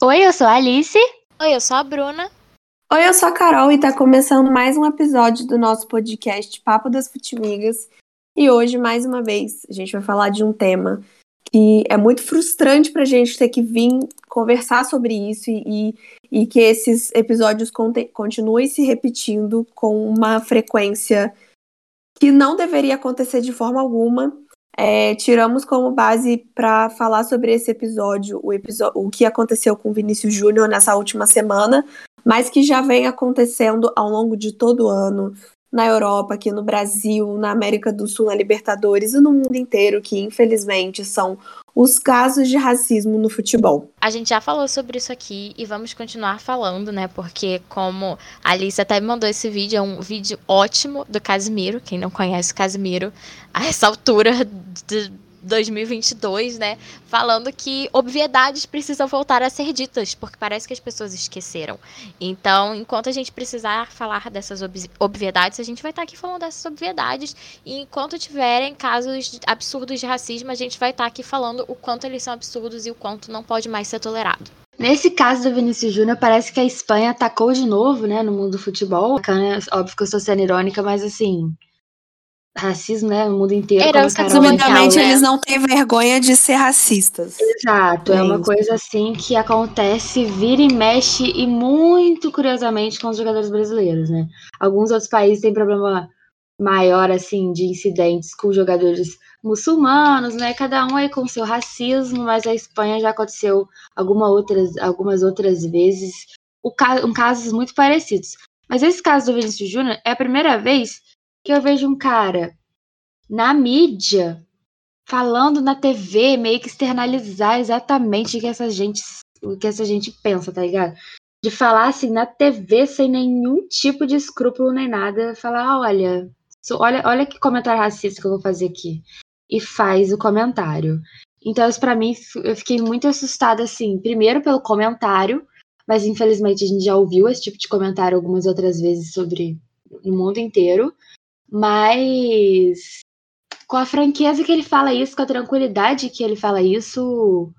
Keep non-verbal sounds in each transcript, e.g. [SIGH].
Oi, eu sou a Alice. Oi, eu sou a Bruna. Oi, eu sou a Carol e tá começando mais um episódio do nosso podcast Papo das Futimigas. E hoje, mais uma vez, a gente vai falar de um tema que é muito frustrante pra gente ter que vir conversar sobre isso e, e que esses episódios continuem se repetindo com uma frequência que não deveria acontecer de forma alguma. É, tiramos como base para falar sobre esse episódio o, episódio o que aconteceu com Vinícius Júnior nessa última semana, mas que já vem acontecendo ao longo de todo o ano na Europa, aqui no Brasil, na América do Sul, na Libertadores e no mundo inteiro, que infelizmente são os casos de racismo no futebol. A gente já falou sobre isso aqui e vamos continuar falando, né? Porque como a Alice até me mandou esse vídeo, é um vídeo ótimo do Casimiro. Quem não conhece o Casimiro, a essa altura de 2022, né, falando que obviedades precisam voltar a ser ditas, porque parece que as pessoas esqueceram. Então, enquanto a gente precisar falar dessas ob obviedades, a gente vai estar aqui falando dessas obviedades, e enquanto tiverem casos absurdos de racismo, a gente vai estar aqui falando o quanto eles são absurdos e o quanto não pode mais ser tolerado. Nesse caso do Vinícius Júnior, parece que a Espanha atacou de novo, né, no mundo do futebol. Óbvio que eu estou sendo irônica, mas assim, racismo, né, no mundo inteiro. Era Resumidamente, eles não têm vergonha de ser racistas. Exato, é, é uma coisa assim que acontece, vira e mexe, e muito curiosamente com os jogadores brasileiros, né? Alguns outros países têm problema maior, assim, de incidentes com jogadores muçulmanos, né? Cada um aí com seu racismo, mas a Espanha já aconteceu alguma outras, algumas outras vezes, o, um casos muito parecidos. Mas esse caso do Vinícius Júnior é a primeira vez que eu vejo um cara na mídia falando na TV, meio que externalizar exatamente o que essa gente, o que essa gente pensa, tá ligado? De falar assim na TV sem nenhum tipo de escrúpulo nem nada, falar, ah, olha, olha, olha que comentário racista que eu vou fazer aqui. E faz o comentário. Então, isso para mim, eu fiquei muito assustada, assim, primeiro pelo comentário, mas infelizmente a gente já ouviu esse tipo de comentário algumas outras vezes sobre no mundo inteiro. Mas com a franqueza que ele fala isso, com a tranquilidade que ele fala isso,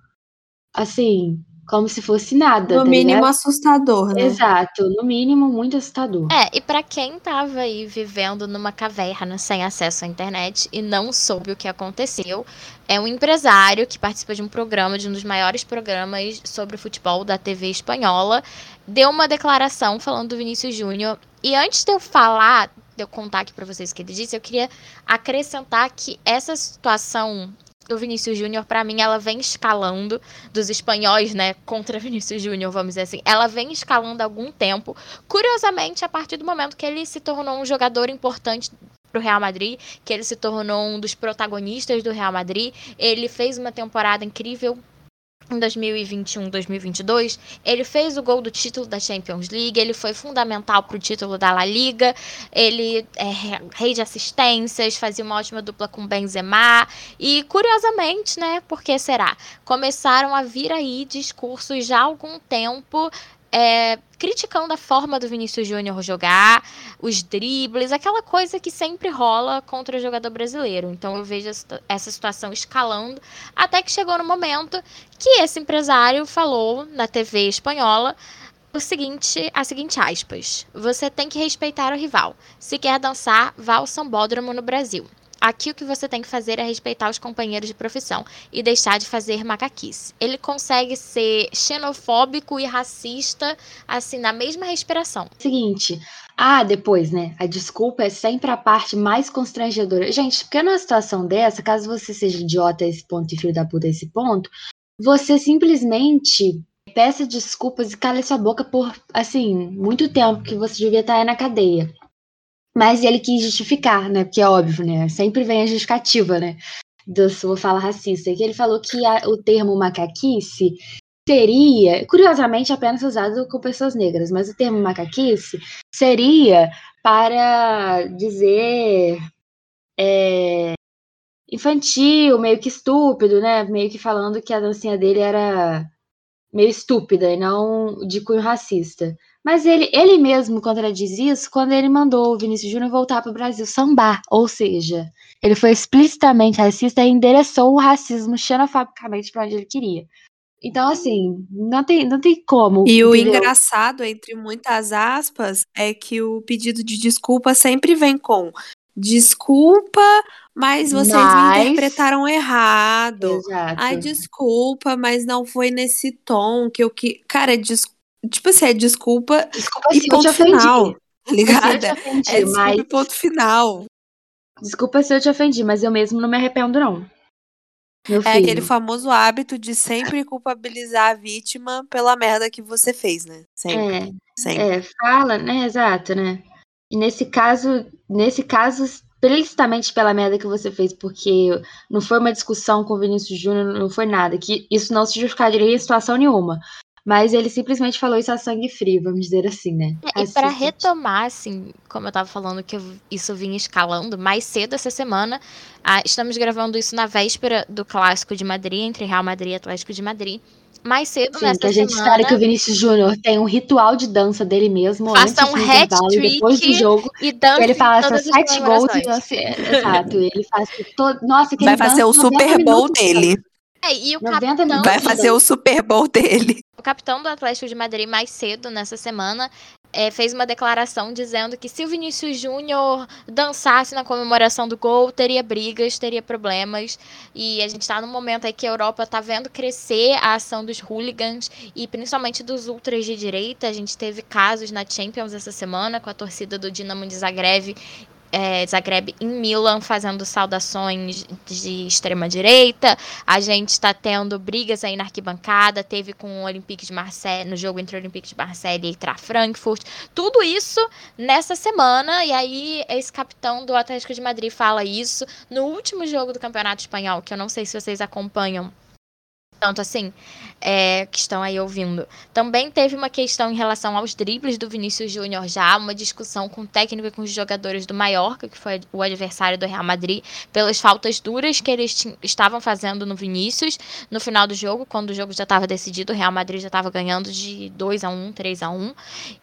assim, como se fosse nada. No tá mínimo ligado? assustador, né? Exato, no mínimo muito assustador. É, e para quem tava aí vivendo numa caverna sem acesso à internet e não soube o que aconteceu, é um empresário que participa de um programa, de um dos maiores programas sobre futebol da TV espanhola, deu uma declaração falando do Vinícius Júnior. E antes de eu falar eu contar aqui para vocês o que ele disse, eu queria acrescentar que essa situação do Vinícius Júnior, para mim, ela vem escalando dos espanhóis, né, contra [LAUGHS] Vinícius Júnior, vamos dizer assim. Ela vem escalando há algum tempo. Curiosamente, a partir do momento que ele se tornou um jogador importante pro Real Madrid, que ele se tornou um dos protagonistas do Real Madrid. Ele fez uma temporada incrível em 2021, 2022, ele fez o gol do título da Champions League, ele foi fundamental para o título da La Liga, ele é rei de assistências, fazia uma ótima dupla com Benzema e curiosamente, né, por que será? Começaram a vir aí discursos já há algum tempo é, criticando a forma do Vinícius Júnior jogar, os dribles, aquela coisa que sempre rola contra o jogador brasileiro. Então eu vejo essa situação escalando, até que chegou no momento que esse empresário falou na TV espanhola o seguinte, a seguinte aspas: Você tem que respeitar o rival. Se quer dançar, vá ao sambódromo no Brasil. Aqui o que você tem que fazer é respeitar os companheiros de profissão e deixar de fazer macaquice. Ele consegue ser xenofóbico e racista, assim, na mesma respiração. Seguinte, ah, depois, né? A desculpa é sempre a parte mais constrangedora. Gente, porque numa situação dessa, caso você seja idiota a esse ponto e filho da puta a esse ponto, você simplesmente peça desculpas e cale sua boca por, assim, muito tempo que você devia estar aí na cadeia. Mas ele quis justificar, né? Porque é óbvio, né? Sempre vem a justificativa, né? Da sua fala racista. Que ele falou que a, o termo macaquice seria, curiosamente, apenas usado com pessoas negras, mas o termo macaquice seria para dizer é, infantil, meio que estúpido, né? Meio que falando que a dancinha dele era meio estúpida e não de cunho racista. Mas ele, ele mesmo contradiz isso quando ele mandou o Vinícius Júnior voltar para o Brasil sambar. Ou seja, ele foi explicitamente racista e endereçou o racismo xenofobicamente para onde ele queria. Então, assim, não tem, não tem como. E entendeu? o engraçado, entre muitas aspas, é que o pedido de desculpa sempre vem com desculpa, mas vocês mas... me interpretaram errado. Exato. Ai, desculpa, mas não foi nesse tom que eu que. Cara, des... tipo assim, é desculpa, desculpa e ponto final. Tá ligado? é desculpa mas... ponto final. Desculpa se eu te ofendi, mas eu mesmo não me arrependo, não. É aquele famoso hábito de sempre culpabilizar a vítima pela merda que você fez, né? Sempre. É, sempre. é fala, né? Exato, né? E nesse caso, nesse caso, explicitamente pela merda que você fez, porque não foi uma discussão com o Vinícius Júnior, não foi nada, que isso não se justificaria em situação nenhuma. Mas ele simplesmente falou isso a sangue frio, vamos dizer assim, né? É, e para retomar, assim, como eu tava falando que isso vinha escalando, mais cedo essa semana, ah, estamos gravando isso na véspera do clássico de Madrid, entre Real Madrid e Atlético de Madrid mais cedo Sim, nessa que a gente semana. espera que o Vinícius Júnior tem um ritual de dança dele mesmo faça antes um do intervalo, depois do jogo. E dança ele faça sete gols e dança. Exato, ele faz todo. Nossa, que Vai fazer o Super Bowl dele. É, e o capitão, Vai fazer o Super Bowl dele. O capitão do Atlético de Madrid mais cedo nessa semana é, fez uma declaração dizendo que se o Vinícius Júnior dançasse na comemoração do gol, teria brigas, teria problemas. E a gente está num momento aí que a Europa está vendo crescer a ação dos hooligans e principalmente dos ultras de direita. A gente teve casos na Champions essa semana com a torcida do Dinamo de Zagreb é, Zagreb em Milan fazendo saudações de extrema direita. A gente está tendo brigas aí na arquibancada, teve com o Olympique de Marseille, no jogo entre o Olympique de Marseille e Frankfurt. Tudo isso nessa semana, e aí esse capitão do Atlético de Madrid fala isso no último jogo do Campeonato Espanhol, que eu não sei se vocês acompanham tanto assim, é, que estão aí ouvindo. Também teve uma questão em relação aos dribles do Vinícius Júnior já, uma discussão com o técnico e com os jogadores do Mallorca, que foi o adversário do Real Madrid, pelas faltas duras que eles estavam fazendo no Vinícius no final do jogo, quando o jogo já estava decidido, o Real Madrid já estava ganhando de 2 a 1 3 a 1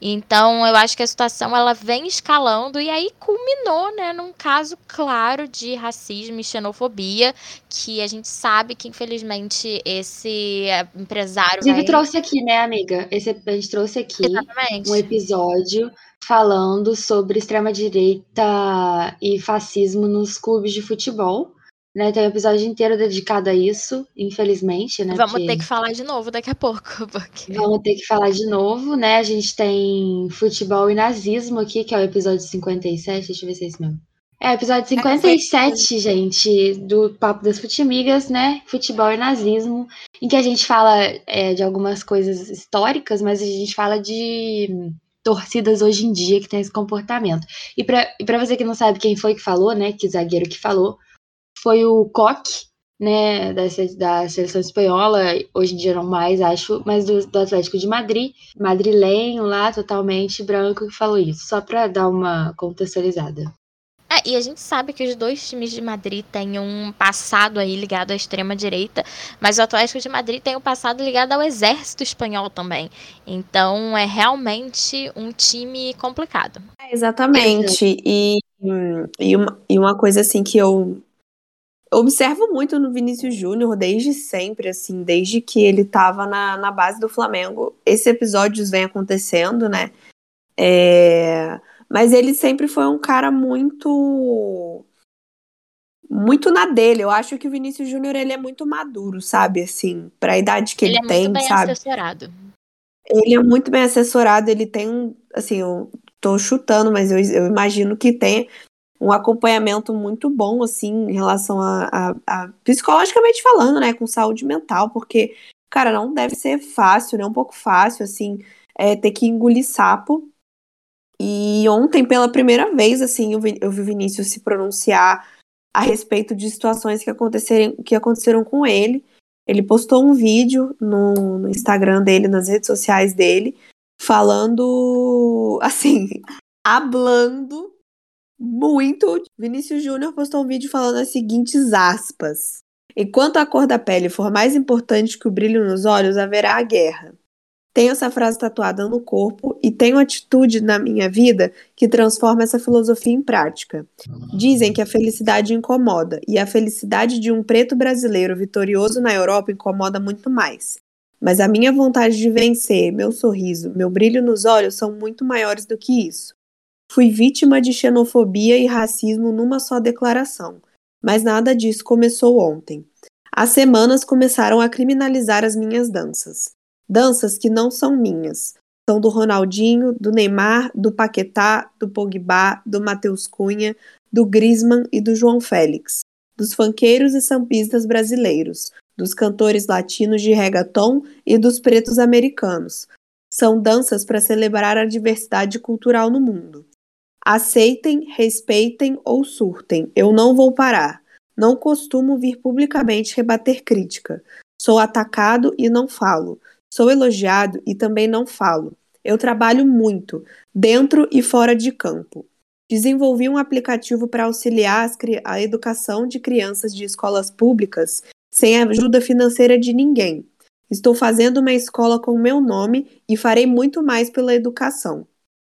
Então, eu acho que a situação ela vem escalando e aí culminou, né, num caso claro de racismo e xenofobia, que a gente sabe que, infelizmente, esse esse eh, empresário. Inclusive, trouxe aqui, né, amiga? Esse, a gente trouxe aqui Exatamente. um episódio falando sobre extrema-direita e fascismo nos clubes de futebol. Né, tem um episódio inteiro dedicado a isso, infelizmente, né? Vamos porque... ter que falar de novo daqui a pouco. [LAUGHS] Porque... Vamos ter que falar de novo, né? A gente tem futebol e nazismo aqui, que é o episódio 57, deixa eu ver se é isso mesmo. É, episódio 57, é, gente, do Papo das Futimigas, né? Futebol e nazismo, em que a gente fala é, de algumas coisas históricas, mas a gente fala de torcidas hoje em dia que tem esse comportamento. E para você que não sabe quem foi que falou, né? Que zagueiro que falou, foi o Coque, né? Da, da seleção espanhola, hoje em dia não mais, acho, mas do, do Atlético de Madrid, madrilenho lá, totalmente branco, que falou isso, só para dar uma contextualizada. É, e a gente sabe que os dois times de Madrid têm um passado aí ligado à extrema-direita, mas o Atlético de Madrid tem um passado ligado ao exército espanhol também. Então é realmente um time complicado. É, exatamente. E, e, uma, e uma coisa assim que eu observo muito no Vinícius Júnior desde sempre, assim, desde que ele estava na, na base do Flamengo. Esses episódios vêm acontecendo, né? É mas ele sempre foi um cara muito muito na dele. Eu acho que o Vinícius Júnior ele é muito maduro, sabe? Assim, para a idade que ele, ele é tem, muito bem sabe? assessorado. Ele é muito bem assessorado, ele tem um, assim, eu tô chutando, mas eu, eu imagino que tem um acompanhamento muito bom, assim, em relação a, a, a, psicologicamente falando, né, com saúde mental, porque, cara, não deve ser fácil, né, um pouco fácil, assim, é, ter que engolir sapo, e ontem, pela primeira vez, assim, eu vi, o Vinícius se pronunciar a respeito de situações que aconteceram, que aconteceram com ele. Ele postou um vídeo no, no Instagram dele, nas redes sociais dele, falando, assim, [LAUGHS] hablando muito. Vinícius Júnior postou um vídeo falando as seguintes aspas. Enquanto a cor da pele for mais importante que o brilho nos olhos, haverá a guerra. Tenho essa frase tatuada no corpo e tenho atitude na minha vida que transforma essa filosofia em prática. Dizem que a felicidade incomoda, e a felicidade de um preto brasileiro vitorioso na Europa incomoda muito mais. Mas a minha vontade de vencer, meu sorriso, meu brilho nos olhos são muito maiores do que isso. Fui vítima de xenofobia e racismo numa só declaração, mas nada disso começou ontem. Há semanas começaram a criminalizar as minhas danças. Danças que não são minhas. São do Ronaldinho, do Neymar, do Paquetá, do Pogba, do Matheus Cunha, do Griezmann e do João Félix. Dos funkeiros e sampistas brasileiros, dos cantores latinos de reggaeton e dos pretos americanos. São danças para celebrar a diversidade cultural no mundo. Aceitem, respeitem ou surtem, eu não vou parar. Não costumo vir publicamente rebater crítica. Sou atacado e não falo. Sou elogiado e também não falo. Eu trabalho muito, dentro e fora de campo. Desenvolvi um aplicativo para auxiliar a educação de crianças de escolas públicas sem ajuda financeira de ninguém. Estou fazendo uma escola com meu nome e farei muito mais pela educação.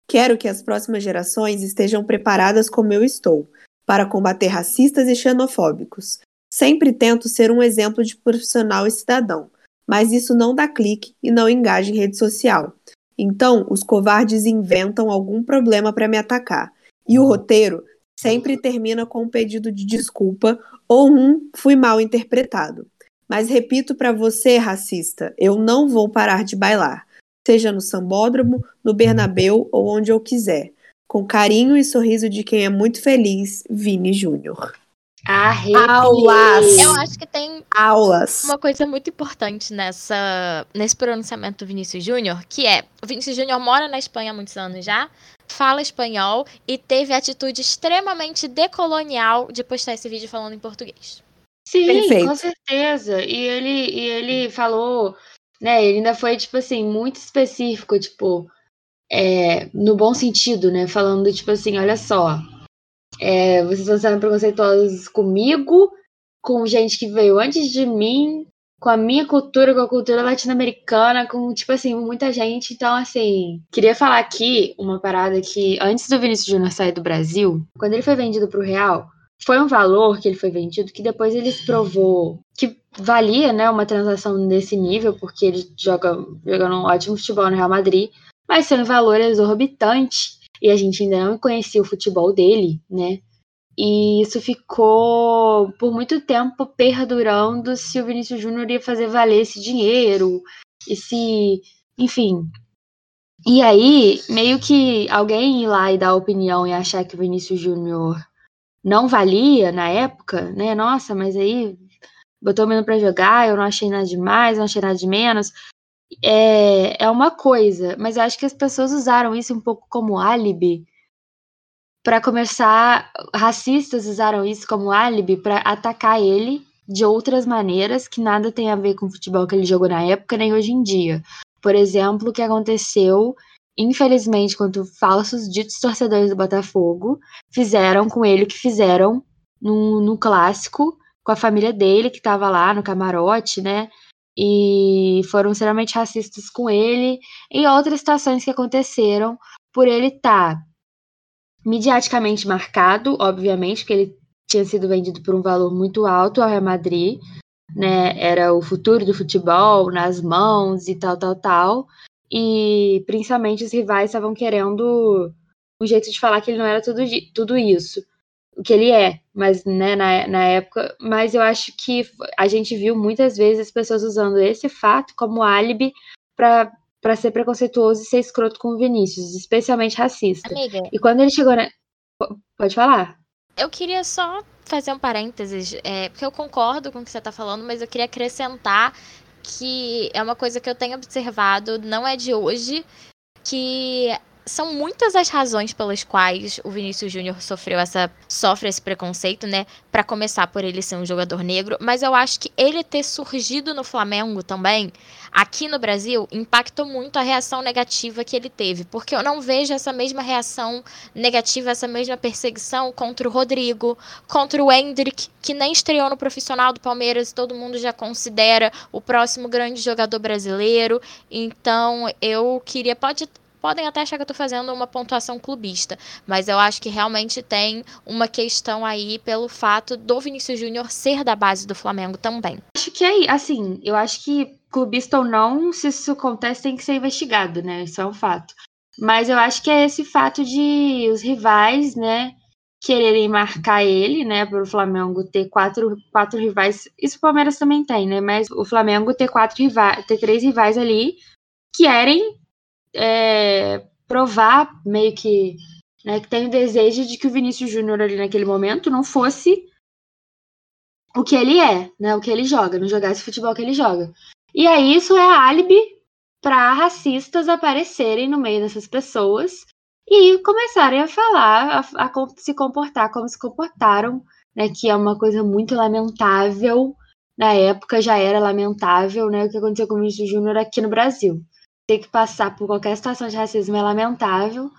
Quero que as próximas gerações estejam preparadas como eu estou, para combater racistas e xenofóbicos. Sempre tento ser um exemplo de profissional e cidadão, mas isso não dá clique e não engaja em rede social. Então, os covardes inventam algum problema para me atacar. E o roteiro sempre termina com um pedido de desculpa ou um fui mal interpretado. Mas repito para você, racista, eu não vou parar de bailar, seja no sambódromo, no Bernabeu ou onde eu quiser. Com carinho e sorriso de quem é muito feliz, Vini Júnior. Aulas! Eu acho que tem aulas. Uma coisa muito importante nessa nesse pronunciamento do Vinícius Júnior, que é, o Vinícius Júnior mora na Espanha há muitos anos já, fala espanhol e teve a atitude extremamente decolonial de postar esse vídeo falando em português. Sim, Perfeito. com certeza. E ele, e ele falou, né? Ele ainda foi, tipo assim, muito específico, tipo, é, no bom sentido, né? Falando, tipo assim, olha só, é, vocês estão sendo preconceituosos comigo, com gente que veio antes de mim, com a minha cultura, com a cultura latino-americana, com, tipo assim, muita gente. Então, assim, queria falar aqui uma parada que, antes do Vinícius Júnior sair do Brasil, quando ele foi vendido pro Real, foi um valor que ele foi vendido que depois ele provou que valia, né, uma transação desse nível, porque ele joga, joga um ótimo futebol no Real Madrid, mas sendo um valor exorbitante, e a gente ainda não conhecia o futebol dele, né, e isso ficou por muito tempo perdurando se o Vinícius Júnior ia fazer valer esse dinheiro, e se, enfim. E aí, meio que alguém ir lá e dar opinião e achar que o Vinícius Júnior não valia na época, né? Nossa, mas aí botou o menino pra jogar, eu não achei nada demais, não achei nada de menos. É, é uma coisa, mas eu acho que as pessoas usaram isso um pouco como álibi para começar, racistas usaram isso como álibi para atacar ele de outras maneiras que nada tem a ver com o futebol que ele jogou na época nem hoje em dia. Por exemplo, o que aconteceu, infelizmente, quando falsos ditos torcedores do Botafogo fizeram com ele o que fizeram no, no clássico com a família dele que estava lá no camarote, né? E foram extremamente racistas com ele e outras situações que aconteceram por ele estar tá Mediaticamente marcado, obviamente, que ele tinha sido vendido por um valor muito alto ao Real Madrid, né? Era o futuro do futebol nas mãos e tal, tal, tal. E principalmente os rivais estavam querendo um jeito de falar que ele não era tudo, tudo isso. O que ele é, mas né, na, na época. Mas eu acho que a gente viu muitas vezes as pessoas usando esse fato como álibi para ser preconceituoso e ser escroto com o Vinícius, especialmente racista. Amiga. E quando ele chegou na. Pode falar. Eu queria só fazer um parênteses, é, porque eu concordo com o que você está falando, mas eu queria acrescentar que é uma coisa que eu tenho observado, não é de hoje, que são muitas as razões pelas quais o Vinícius Júnior sofreu essa sofre esse preconceito, né? Para começar por ele ser um jogador negro, mas eu acho que ele ter surgido no Flamengo também, aqui no Brasil, impactou muito a reação negativa que ele teve, porque eu não vejo essa mesma reação negativa, essa mesma perseguição contra o Rodrigo, contra o Hendrick, que nem estreou no profissional do Palmeiras e todo mundo já considera o próximo grande jogador brasileiro. Então, eu queria pode podem até achar que eu tô fazendo uma pontuação clubista, mas eu acho que realmente tem uma questão aí pelo fato do Vinícius Júnior ser da base do Flamengo também. Acho que é assim, eu acho que clubista ou não, se isso acontece, tem que ser investigado, né? Isso é um fato. Mas eu acho que é esse fato de os rivais, né, quererem marcar ele, né, para o Flamengo ter quatro, quatro rivais. Isso o Palmeiras também tem, né? Mas o Flamengo ter quatro rivais, ter três rivais ali que querem é, provar meio que, né, que tem o desejo de que o Vinícius Júnior ali naquele momento não fosse o que ele é, né, o que ele joga, não jogasse futebol que ele joga. E aí isso é álibi para racistas aparecerem no meio dessas pessoas e começarem a falar, a, a, se comportar como se comportaram, né, que é uma coisa muito lamentável. Na época já era lamentável, né, o que aconteceu com o Vinícius Júnior aqui no Brasil. Ter que passar por qualquer situação de racismo é lamentável,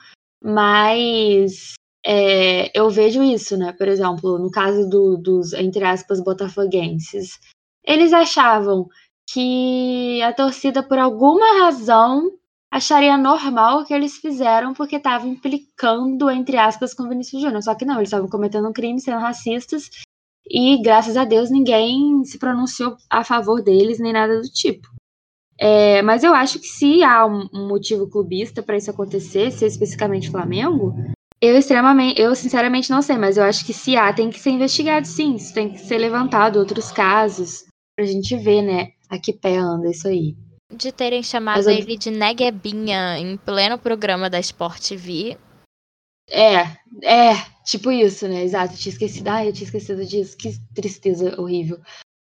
mas é, eu vejo isso, né? Por exemplo, no caso do, dos, entre aspas, botafoguenses. Eles achavam que a torcida, por alguma razão, acharia normal o que eles fizeram porque estava implicando, entre aspas, com Vinícius Júnior. Só que não, eles estavam cometendo um crime, sendo racistas, e graças a Deus ninguém se pronunciou a favor deles, nem nada do tipo. É, mas eu acho que se há um, motivo clubista para isso acontecer, se especificamente Flamengo, eu extremamente, eu sinceramente não sei, mas eu acho que se há, tem que ser investigado sim, isso tem que ser levantado, outros casos, pra gente ver, né, a que pé anda isso aí. De terem chamado ele de Neguebinha em pleno programa da Sport TV. É, é, tipo isso, né? Exato, eu tinha esquecido. Ah, eu tinha esquecido disso. Que tristeza horrível.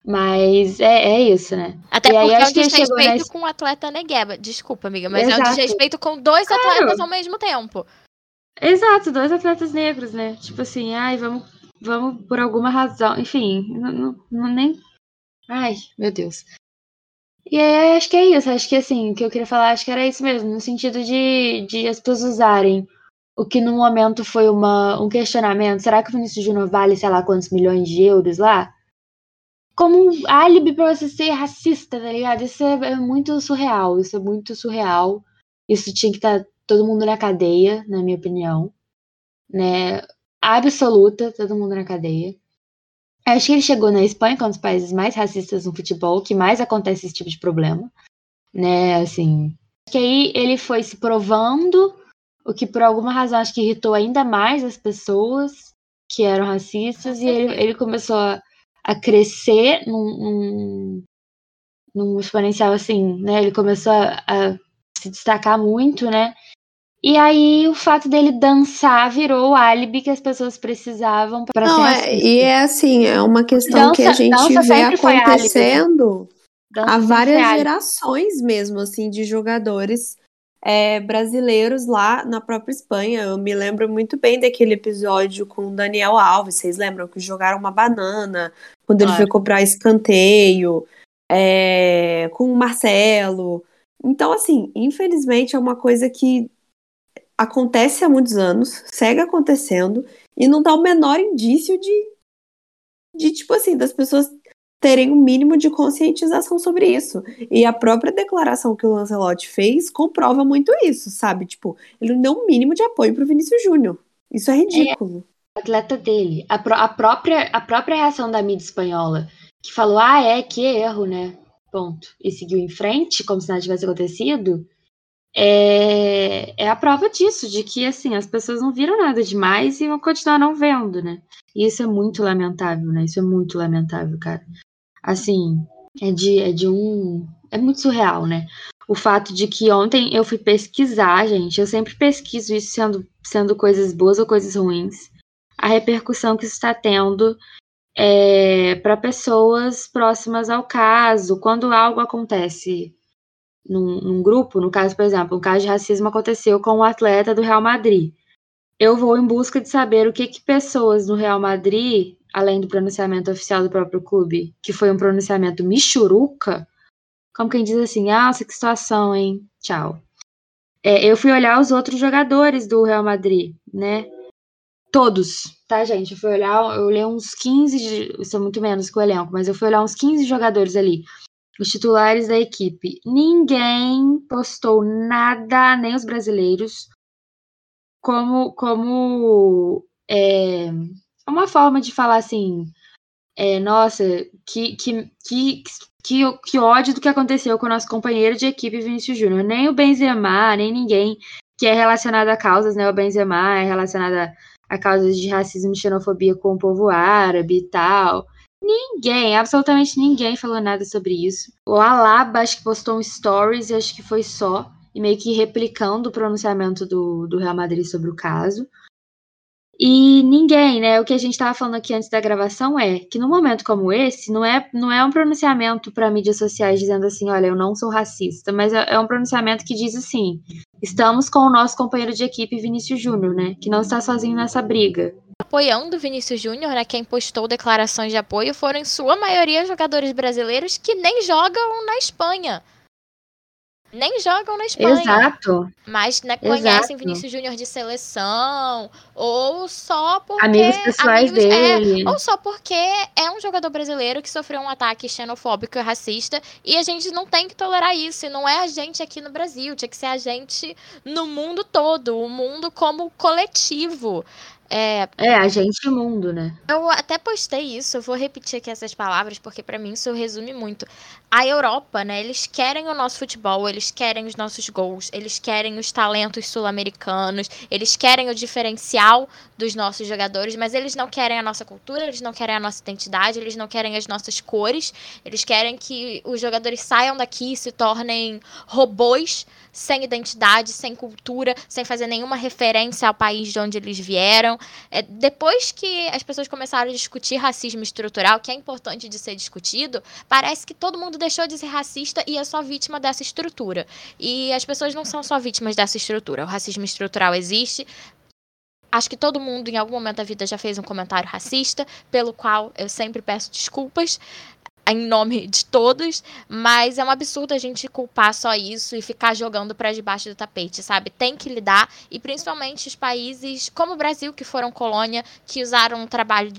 Mas é, é isso, né? Até e porque é um desrespeito com o atleta Negueba. Desculpa, amiga, mas Exato. é um desrespeito com dois claro. atletas ao mesmo tempo. Exato, dois atletas negros, né? Tipo assim, ai, vamos, vamos por alguma razão. Enfim, não, não, não nem. Ai, meu Deus. E aí, acho que é isso. Acho que assim, o que eu queria falar, acho que era isso mesmo, no sentido de, de as pessoas usarem o que no momento foi uma, um questionamento. Será que o Vinícius Júnior vale, sei lá, quantos milhões de euros lá? Como um álibi pra você ser racista, tá ligado? Isso é, é muito surreal. Isso é muito surreal. Isso tinha que estar tá todo mundo na cadeia, na minha opinião. Né? Absoluta, todo mundo na cadeia. Acho que ele chegou na Espanha, que é um dos países mais racistas no futebol, que mais acontece esse tipo de problema, né? Assim, que aí ele foi se provando, o que por alguma razão acho que irritou ainda mais as pessoas que eram racistas, e ele, ele começou a, a crescer num, num, num, exponencial assim, né? Ele começou a, a se destacar muito, né? E aí o fato dele dançar virou o álibi que as pessoas precisavam para ser é, E é assim, é uma questão dança, que a gente vê acontecendo há várias gerações mesmo, assim, de jogadores é, brasileiros lá na própria Espanha. Eu me lembro muito bem daquele episódio com o Daniel Alves. Vocês lembram que jogaram uma banana quando claro. ele foi cobrar escanteio, é, com o Marcelo. Então, assim, infelizmente é uma coisa que acontece há muitos anos, segue acontecendo, e não dá o menor indício de, de tipo assim, das pessoas terem um mínimo de conscientização sobre isso. E a própria declaração que o Lancelotti fez comprova muito isso, sabe? Tipo, ele não deu um mínimo de apoio pro Vinícius Júnior. Isso é ridículo. É, atleta dele. A, a, própria, a própria reação da mídia espanhola, que falou, ah, é, que erro, né? Ponto. E seguiu em frente, como se nada tivesse acontecido é, é a prova disso, de que assim, as pessoas não viram nada demais e vão continuar não vendo, né? E isso é muito lamentável, né? Isso é muito lamentável, cara. Assim, é de, é de um. É muito surreal, né? O fato de que ontem eu fui pesquisar, gente, eu sempre pesquiso isso sendo, sendo coisas boas ou coisas ruins, a repercussão que isso está tendo é, para pessoas próximas ao caso, quando algo acontece num, num, grupo, no caso, por exemplo, um caso de racismo aconteceu com um atleta do Real Madrid. Eu vou em busca de saber o que, que pessoas no Real Madrid, além do pronunciamento oficial do próprio clube, que foi um pronunciamento michuruca, como quem diz assim, ah, nossa, que situação, hein? Tchau. É, eu fui olhar os outros jogadores do Real Madrid, né? Todos, tá, gente? Eu fui olhar, eu olhei uns 15, isso é muito menos que o elenco, mas eu fui olhar uns 15 jogadores ali os titulares da equipe. Ninguém postou nada, nem os brasileiros, como, como é, uma forma de falar assim, é, nossa, que, que, que, que, que ódio do que aconteceu com o nosso companheiro de equipe Vinícius Júnior. Nem o Benzema, nem ninguém que é relacionado a causas, né? O Benzema é relacionado a, a causas de racismo e xenofobia com o povo árabe e tal. Ninguém, absolutamente ninguém falou nada sobre isso. O Alaba acho que postou um stories e acho que foi só, e meio que replicando o pronunciamento do, do Real Madrid sobre o caso. E ninguém, né? O que a gente estava falando aqui antes da gravação é que num momento como esse, não é, não é um pronunciamento para mídias sociais dizendo assim, olha, eu não sou racista, mas é, é um pronunciamento que diz assim: estamos com o nosso companheiro de equipe, Vinícius Júnior, né? Que não está sozinho nessa briga. Apoiando Vinícius Júnior, né? Quem postou declarações de apoio foram, em sua maioria, jogadores brasileiros que nem jogam na Espanha nem jogam na Espanha. Exato. Mas né, conhecem Vinícius Júnior de seleção, ou só porque. Amigos pessoais amigos, é, dele. É, ou só porque é um jogador brasileiro que sofreu um ataque xenofóbico e racista, e a gente não tem que tolerar isso. E não é a gente aqui no Brasil, tinha que ser a gente no mundo todo, o mundo como coletivo. É, é, a gente mundo, né? Eu até postei isso, eu vou repetir aqui essas palavras, porque para mim isso resume muito. A Europa, né, eles querem o nosso futebol, eles querem os nossos gols, eles querem os talentos sul-americanos, eles querem o diferencial dos nossos jogadores, mas eles não querem a nossa cultura, eles não querem a nossa identidade, eles não querem as nossas cores, eles querem que os jogadores saiam daqui e se tornem robôs sem identidade, sem cultura, sem fazer nenhuma referência ao país de onde eles vieram. É, depois que as pessoas começaram a discutir racismo estrutural, que é importante de ser discutido, parece que todo mundo deixou de ser racista e é só vítima dessa estrutura. E as pessoas não são só vítimas dessa estrutura. O racismo estrutural existe, Acho que todo mundo, em algum momento da vida, já fez um comentário racista, pelo qual eu sempre peço desculpas em nome de todos, mas é um absurdo a gente culpar só isso e ficar jogando para debaixo do tapete, sabe? Tem que lidar e principalmente os países como o Brasil que foram colônia, que usaram o trabalho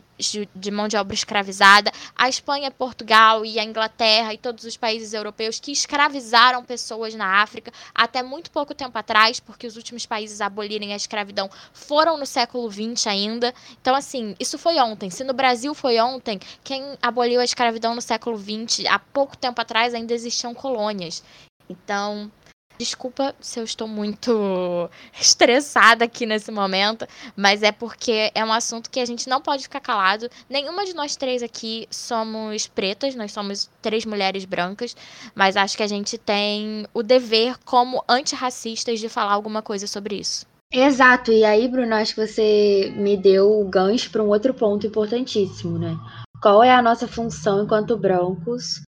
de mão de obra escravizada, a Espanha, Portugal e a Inglaterra e todos os países europeus que escravizaram pessoas na África até muito pouco tempo atrás, porque os últimos países a abolirem a escravidão foram no século XX ainda. Então, assim, isso foi ontem. Se no Brasil foi ontem, quem aboliu a escravidão no século XX, há pouco tempo atrás, ainda existiam colônias. Então, Desculpa se eu estou muito [LAUGHS] estressada aqui nesse momento, mas é porque é um assunto que a gente não pode ficar calado. Nenhuma de nós três aqui somos pretas, nós somos três mulheres brancas, mas acho que a gente tem o dever, como antirracistas, de falar alguma coisa sobre isso. Exato, e aí, Bruno, acho que você me deu o gancho para um outro ponto importantíssimo, né? Qual é a nossa função enquanto brancos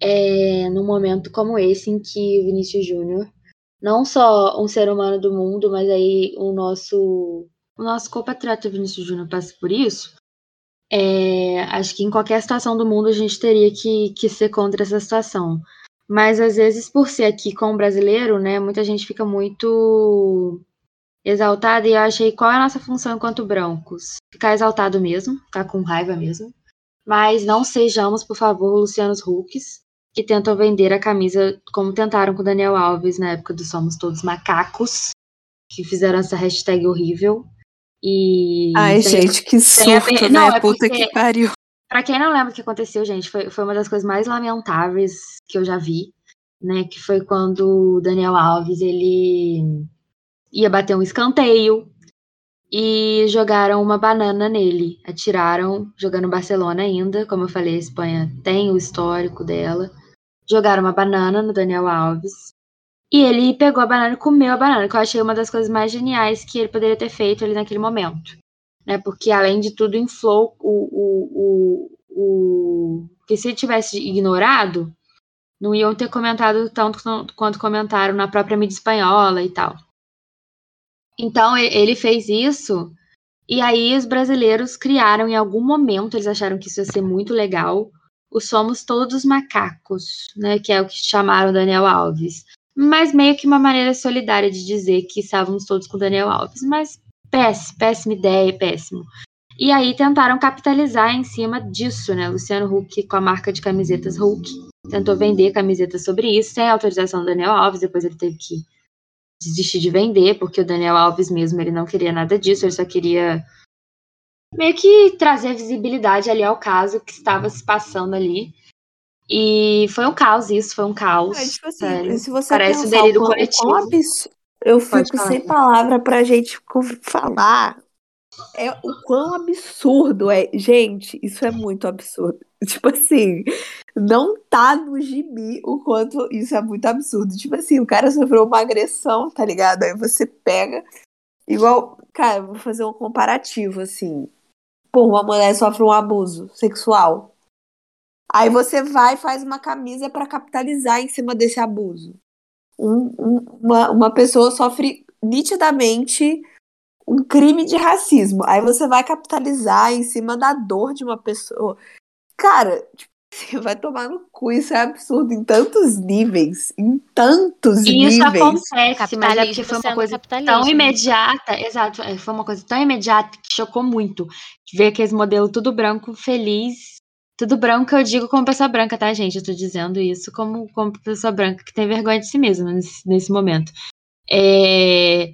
é, num momento como esse em que o Vinícius Júnior, não só um ser humano do mundo, mas aí o nosso, o nosso compatriota Vinícius Júnior passa por isso, é, acho que em qualquer situação do mundo a gente teria que, que ser contra essa situação. Mas às vezes, por ser aqui com o brasileiro, né, muita gente fica muito exaltada e eu achei qual é a nossa função enquanto brancos? Ficar exaltado mesmo, ficar com raiva mesmo. Mas não sejamos, por favor, Lucianos Hucks, que tentam vender a camisa como tentaram com o Daniel Alves na época do Somos Todos Macacos, que fizeram essa hashtag horrível. E Ai, gente, que surto, né? Não, é Puta que pariu. Pra quem não lembra o que aconteceu, gente, foi, foi uma das coisas mais lamentáveis que eu já vi, né? Que foi quando o Daniel Alves, ele ia bater um escanteio e jogaram uma banana nele. Atiraram, jogando Barcelona ainda, como eu falei, a Espanha tem o histórico dela jogaram uma banana no Daniel Alves. E ele pegou a banana e comeu a banana, que eu achei uma das coisas mais geniais que ele poderia ter feito ali naquele momento. Né? Porque, além de tudo, inflou o, o, o, o. que se tivesse ignorado, não iam ter comentado tanto quanto comentaram na própria mídia espanhola e tal. Então, ele fez isso. E aí, os brasileiros criaram em algum momento, eles acharam que isso ia ser muito legal, o Somos Todos Macacos, né, que é o que chamaram Daniel Alves. Mas meio que uma maneira solidária de dizer que estávamos todos com Daniel Alves. Mas péssima, péssima ideia, péssimo. E aí tentaram capitalizar em cima disso, né? Luciano Huck com a marca de camisetas Hulk tentou vender camisetas sobre isso, sem autorização do Daniel Alves, depois ele teve que desistir de vender, porque o Daniel Alves mesmo, ele não queria nada disso, ele só queria meio que trazer visibilidade ali ao caso que estava se passando ali. E foi um caos isso, foi um caos. É, tipo assim, se você Parece um delírio coletivo. Eu fico sem palavra pra gente falar é o quão absurdo é. Gente, isso é muito absurdo. [LAUGHS] Tipo assim, não tá no gibi o quanto isso é muito absurdo. Tipo assim, o cara sofreu uma agressão, tá ligado? Aí você pega. Igual, cara, vou fazer um comparativo, assim. Pô, uma mulher sofre um abuso sexual. Aí você vai e faz uma camisa para capitalizar em cima desse abuso. Um, um, uma, uma pessoa sofre nitidamente um crime de racismo. Aí você vai capitalizar em cima da dor de uma pessoa. Cara, tipo, você vai tomar no cu, isso é absurdo em tantos níveis, em tantos e níveis. Isso acontece, mas é porque foi uma coisa tão imediata, exato, é, foi uma coisa tão imediata que chocou muito. Ver aqueles modelos tudo branco, feliz, tudo branco eu digo como pessoa branca, tá, gente? Eu tô dizendo isso como, como pessoa branca que tem vergonha de si mesma nesse, nesse momento. É,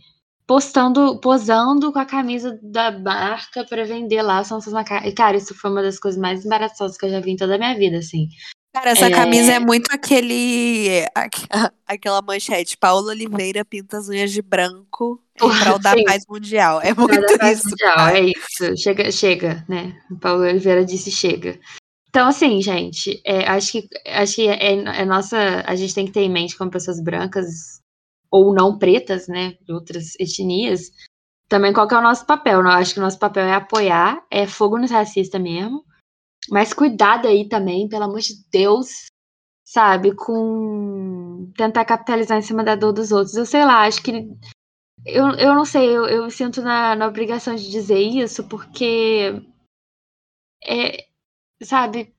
postando, posando com a camisa da marca para vender lá são suas E, cara, isso foi uma das coisas mais embaraçosas que eu já vi em toda a minha vida, assim. Cara, essa é... camisa é muito aquele. [LAUGHS] aquela manchete. Paula Oliveira pinta as unhas de branco [LAUGHS] para o da paz mundial. É muito isso. Mundial, cara. é isso. Chega, chega, né? Paula Oliveira disse chega. Então, assim, gente, é, acho que, acho que é, é, nossa. A gente tem que ter em mente como pessoas brancas ou não pretas, né, de outras etnias, também qual é o nosso papel? Eu acho que o nosso papel é apoiar, é fogo nos racistas mesmo, mas cuidado aí também, pelo amor de Deus, sabe, com tentar capitalizar em cima da dor dos outros. Eu sei lá, acho que eu, eu não sei, eu, eu me sinto na, na obrigação de dizer isso, porque é, sabe,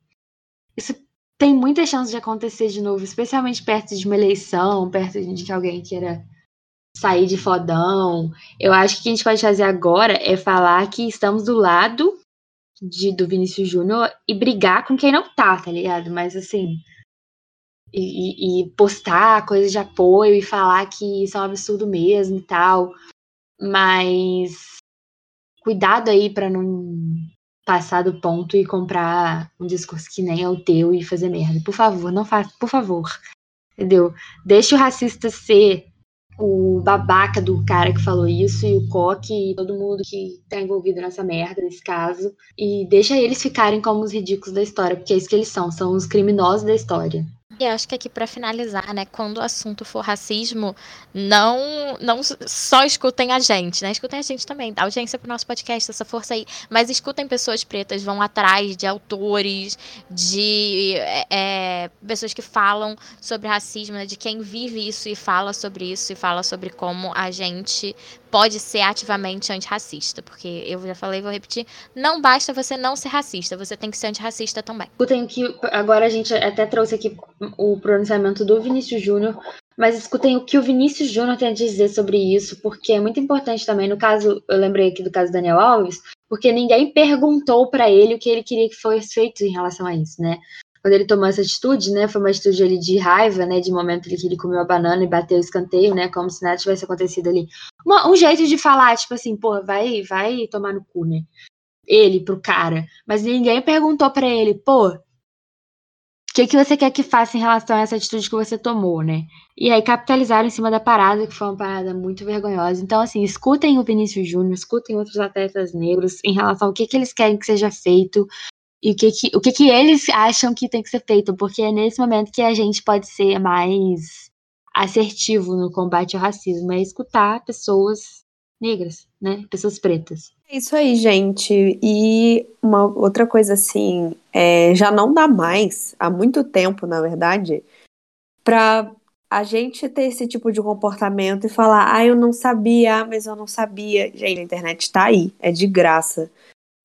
isso tem muita chance de acontecer de novo, especialmente perto de uma eleição, perto de que alguém queira sair de fodão. Eu acho que o que a gente pode fazer agora é falar que estamos do lado de, do Vinícius Júnior e brigar com quem não tá, tá ligado? Mas assim. E, e, postar coisas de apoio e falar que isso é um absurdo mesmo e tal. Mas cuidado aí para não passar do ponto e comprar um discurso que nem é o teu e fazer merda. Por favor, não faça, por favor. Entendeu? Deixa o racista ser o babaca do cara que falou isso e o coque e todo mundo que tá envolvido nessa merda, nesse caso. E deixa eles ficarem como os ridículos da história, porque é isso que eles são, são os criminosos da história. E acho que aqui para finalizar, né, quando o assunto for racismo, não não só escutem a gente, né? Escutem a gente também, dá audiência pro nosso podcast, essa força aí, mas escutem pessoas pretas, vão atrás de autores, de é, é, pessoas que falam sobre racismo, né, de quem vive isso e fala sobre isso e fala sobre como a gente pode ser ativamente antirracista, porque eu já falei, vou repetir, não basta você não ser racista, você tem que ser antirracista também. Escutem que agora a gente até trouxe aqui o pronunciamento do Vinícius Júnior, mas escutem o que o Vinícius Júnior tem a dizer sobre isso, porque é muito importante também. No caso, eu lembrei aqui do caso do Daniel Alves, porque ninguém perguntou para ele o que ele queria que fosse feito em relação a isso, né? Quando ele tomou essa atitude, né, foi uma atitude ali de raiva, né, de momento ali que ele comeu a banana e bateu o escanteio, né, como se nada tivesse acontecido ali. Uma, um jeito de falar, tipo assim, pô, vai, vai tomar no cu, né, ele pro cara. Mas ninguém perguntou para ele, pô, o que, que você quer que faça em relação a essa atitude que você tomou, né? E aí capitalizaram em cima da parada, que foi uma parada muito vergonhosa. Então, assim, escutem o Vinícius Júnior, escutem outros atletas negros em relação ao que, que eles querem que seja feito, e o que, que, o que, que eles acham que tem que ser feito, porque é nesse momento que a gente pode ser mais assertivo no combate ao racismo, é escutar pessoas negras, né? Pessoas pretas. É isso aí, gente. E uma outra coisa assim, é, já não dá mais, há muito tempo, na verdade, para a gente ter esse tipo de comportamento e falar, ah, eu não sabia, mas eu não sabia. Gente, a internet tá aí, é de graça.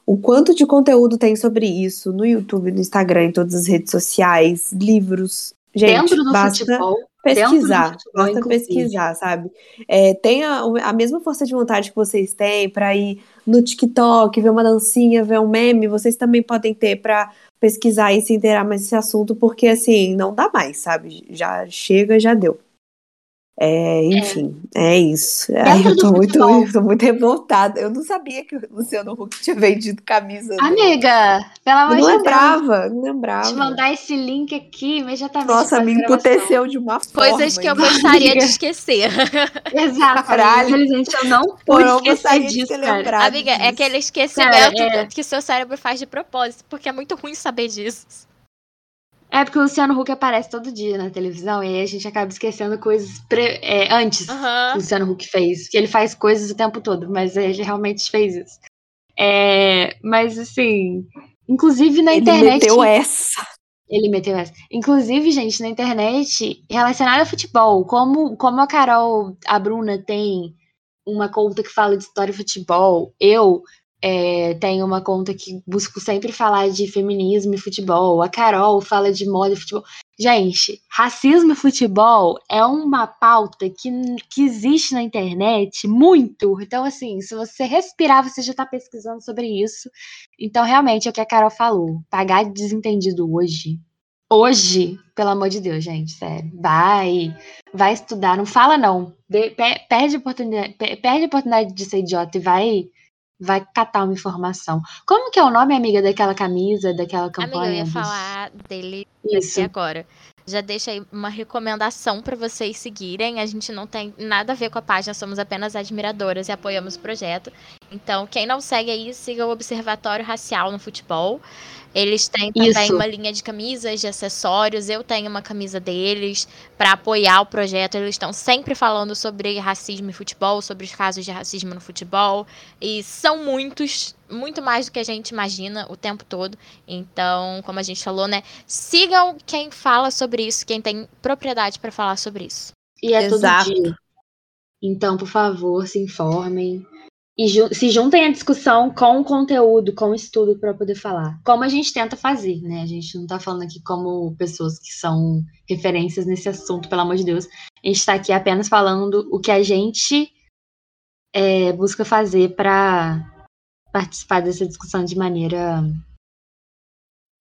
O quanto de conteúdo tem sobre isso no YouTube, no Instagram, em todas as redes sociais, livros. Gente, Dentro do basta futebol. Pesquisar, futebol, basta inclusive. pesquisar, sabe? É, tem a, mesma força de vontade que vocês têm para ir no TikTok, ver uma dancinha, ver um meme, vocês também podem ter para pesquisar e se inteirar mais desse assunto, porque assim, não dá mais, sabe? Já chega, já deu. É, enfim, é, é isso. Ai, eu tô muito, eu [LAUGHS] tô muito revoltada. Eu não sabia que o Luciano Huck tinha vendido camisa. Amiga, pelo amor de Deus. Não lembrava, não lembrava. Te mandar esse link aqui imediatamente. Nossa, me emputeceu de uma forma. Coisas que eu gostaria de esquecer. [LAUGHS] Exato. Caralho. Infelizmente eu não pude esquecer disso, cara. Amiga, é aquele esquecimento cara, é... que seu cérebro faz de propósito, porque é muito ruim saber disso. É porque o Luciano Huck aparece todo dia na televisão e aí a gente acaba esquecendo coisas pre... é, antes uhum. que o Luciano Huck fez. Que ele faz coisas o tempo todo, mas ele realmente fez isso. É, mas assim, inclusive na ele internet. Ele meteu essa. Ele meteu essa. Inclusive, gente, na internet, relacionado a futebol, como, como a Carol, a Bruna tem uma conta que fala de história e futebol, eu é, tem uma conta que busco sempre falar de feminismo e futebol. A Carol fala de moda e futebol. Gente, racismo e futebol é uma pauta que, que existe na internet muito. Então, assim, se você respirar, você já está pesquisando sobre isso. Então, realmente, é o que a Carol falou. Pagar de desentendido hoje. Hoje, pelo amor de Deus, gente, sério. Vai, vai estudar. Não fala, não. De, perde, oportunidade, perde a oportunidade de ser idiota e vai vai catar uma informação. Como que é o nome, amiga, daquela camisa, daquela campanha? Amiga, eu ia falar dele Isso. agora. Já deixa aí uma recomendação para vocês seguirem. A gente não tem nada a ver com a página, somos apenas admiradoras e apoiamos o projeto. Então, quem não segue aí, siga o Observatório Racial no Futebol. Eles têm também Isso. uma linha de camisas, de acessórios. Eu tenho uma camisa deles para apoiar o projeto. Eles estão sempre falando sobre racismo e futebol, sobre os casos de racismo no futebol. E são muitos, muito mais do que a gente imagina o tempo todo. Então, como a gente falou, né? Sigam quem fala sobre isso, quem tem propriedade para falar sobre isso. E é Exato. todo dia. Então, por favor, se informem e ju se juntem à discussão com o conteúdo, com o estudo para poder falar. Como a gente tenta fazer, né? A gente não está falando aqui como pessoas que são referências nesse assunto, pelo amor de Deus. A gente está aqui apenas falando o que a gente é, busca fazer para participar dessa discussão de maneira.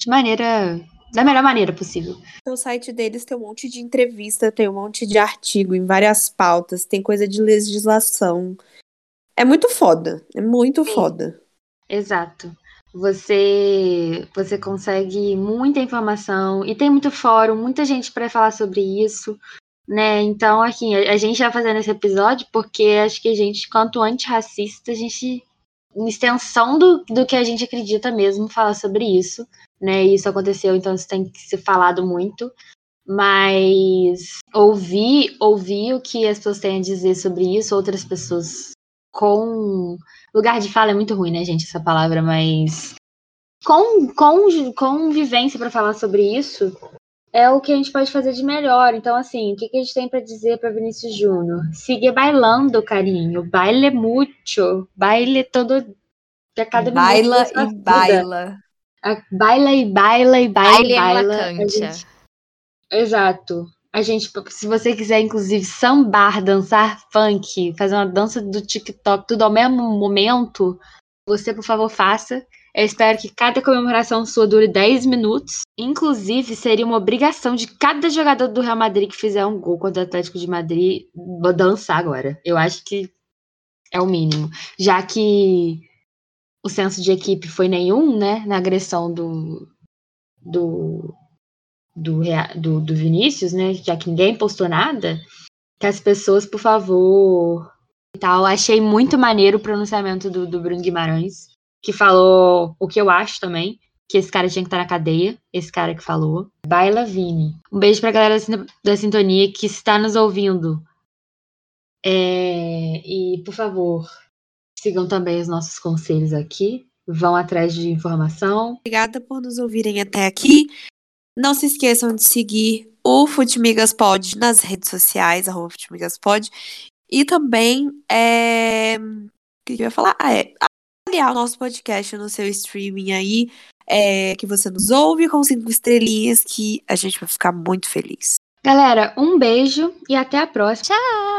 de maneira. da melhor maneira possível. No site deles tem um monte de entrevista, tem um monte de artigo em várias pautas, tem coisa de legislação é muito foda. É muito Sim. foda. Exato. Você você consegue muita informação e tem muito fórum, muita gente para falar sobre isso, né? Então, aqui, a, a gente vai fazendo esse episódio porque acho que a gente, quanto antirracista, a gente, em extensão do, do que a gente acredita mesmo, falar sobre isso, né? Isso aconteceu, então isso tem que ser falado muito mas ouvir ouvir o que as pessoas têm a dizer sobre isso, outras pessoas com. Lugar de fala é muito ruim, né, gente, essa palavra, mas. Com, com, com vivência para falar sobre isso, é o que a gente pode fazer de melhor. Então, assim, o que, que a gente tem para dizer para Vinícius Júnior? Siga bailando, carinho. Baile mucho. Baile todo. A cada baila e baila. baila e baila e baila. Baile baila. Gente... Exato. A gente, se você quiser, inclusive, sambar, dançar funk, fazer uma dança do TikTok, tudo ao mesmo momento, você, por favor, faça. Eu espero que cada comemoração sua dure 10 minutos. Inclusive, seria uma obrigação de cada jogador do Real Madrid que fizer um gol contra o Atlético de Madrid dançar agora. Eu acho que é o mínimo. Já que o senso de equipe foi nenhum, né? Na agressão do, do do, do, do Vinícius, né? Já que ninguém postou nada, que as pessoas, por favor, e tal. Achei muito maneiro o pronunciamento do, do Bruno Guimarães, que falou o que eu acho também, que esse cara tinha que estar na cadeia, esse cara que falou. Baila Vini. Um beijo pra galera da Sintonia que está nos ouvindo. É, e, por favor, sigam também os nossos conselhos aqui. Vão atrás de informação. Obrigada por nos ouvirem até aqui. Não se esqueçam de seguir o Futimigas Pod nas redes sociais, arroba Futimigas Pod. E também, é... o que eu ia falar? Ah, é avaliar o nosso podcast no seu streaming aí, é, que você nos ouve com cinco estrelinhas, que a gente vai ficar muito feliz. Galera, um beijo e até a próxima. Tchau!